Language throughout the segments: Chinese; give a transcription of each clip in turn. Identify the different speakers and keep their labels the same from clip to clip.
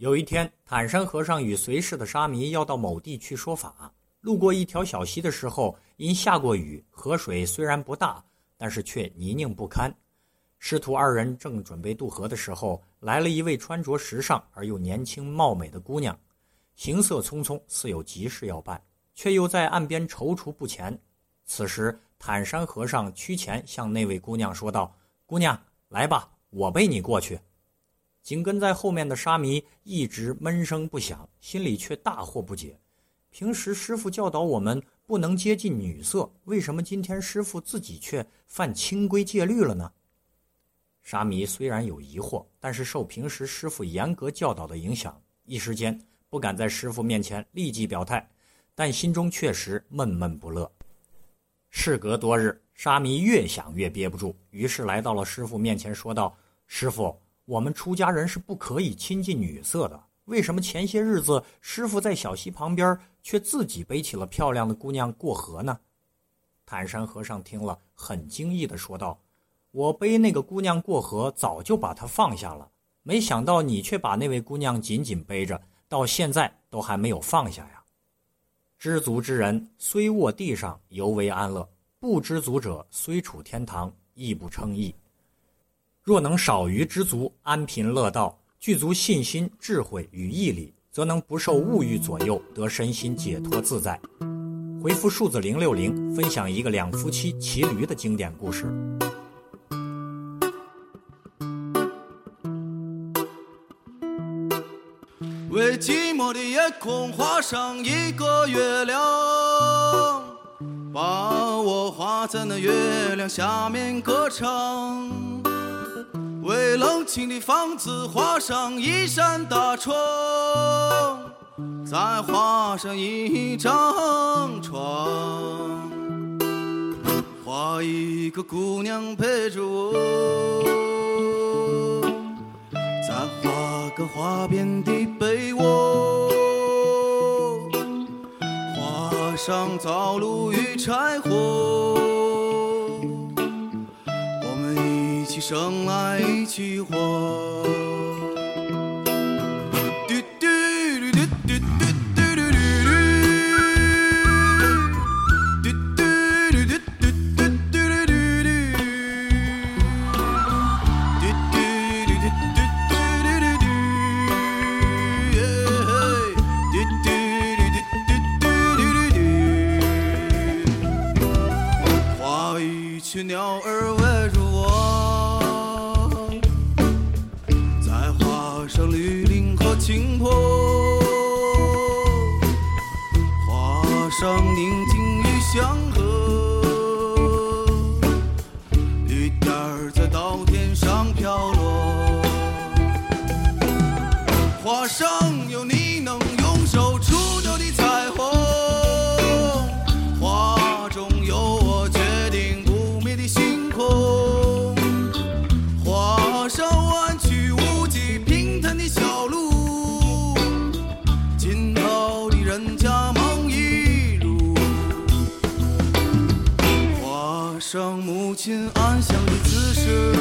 Speaker 1: 有一天，坦山和尚与随侍的沙弥要到某地去说法。路过一条小溪的时候，因下过雨，河水虽然不大，但是却泥泞不堪。师徒二人正准备渡河的时候，来了一位穿着时尚而又年轻貌美的姑娘，行色匆匆，似有急事要办，却又在岸边踌躇不前。此时，坦山和尚趋前向那位姑娘说道：“姑娘，来吧，我背你过去。”紧跟在后面的沙弥一直闷声不响，心里却大惑不解。平时师傅教导我们不能接近女色，为什么今天师傅自己却犯清规戒律了呢？沙弥虽然有疑惑，但是受平时师傅严格教导的影响，一时间不敢在师傅面前立即表态，但心中确实闷闷不乐。事隔多日，沙弥越想越憋不住，于是来到了师傅面前，说道：“师傅。”我们出家人是不可以亲近女色的。为什么前些日子师傅在小溪旁边，却自己背起了漂亮的姑娘过河呢？坦山和尚听了，很惊异的说道：“我背那个姑娘过河，早就把她放下了。没想到你却把那位姑娘紧紧背着，到现在都还没有放下呀！知足之人，虽卧地上，犹为安乐；不知足者，虽处天堂，亦不称意。”若能少于知足，安贫乐道，具足信心、智慧与毅力，则能不受物欲左右，得身心解脱自在。回复数字零六零，分享一个两夫妻骑驴的经典故事。
Speaker 2: 为寂寞的夜空画上一个月亮，把我画在那月亮下面歌唱。为冷清的房子画上一扇大窗，再画上一张床，画一个姑娘陪着我，再画个花边的被窝，画上灶炉与柴火。生来一起活一起活。上宁静与祥和，雨点儿在稻田上飘落，画上有你能用手触到的彩虹，画中有我决定不灭的星空，画上上母亲安详的姿势，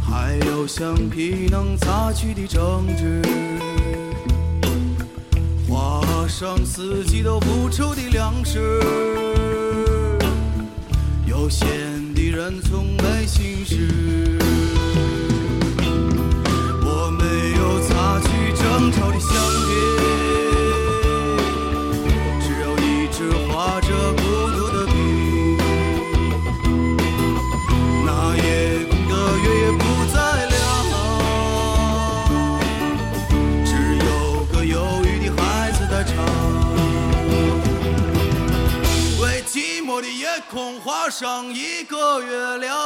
Speaker 2: 还有橡皮能擦去的争执，画上四季都不愁的粮食，悠闲的人从没心事。寞的夜空画上一个月亮。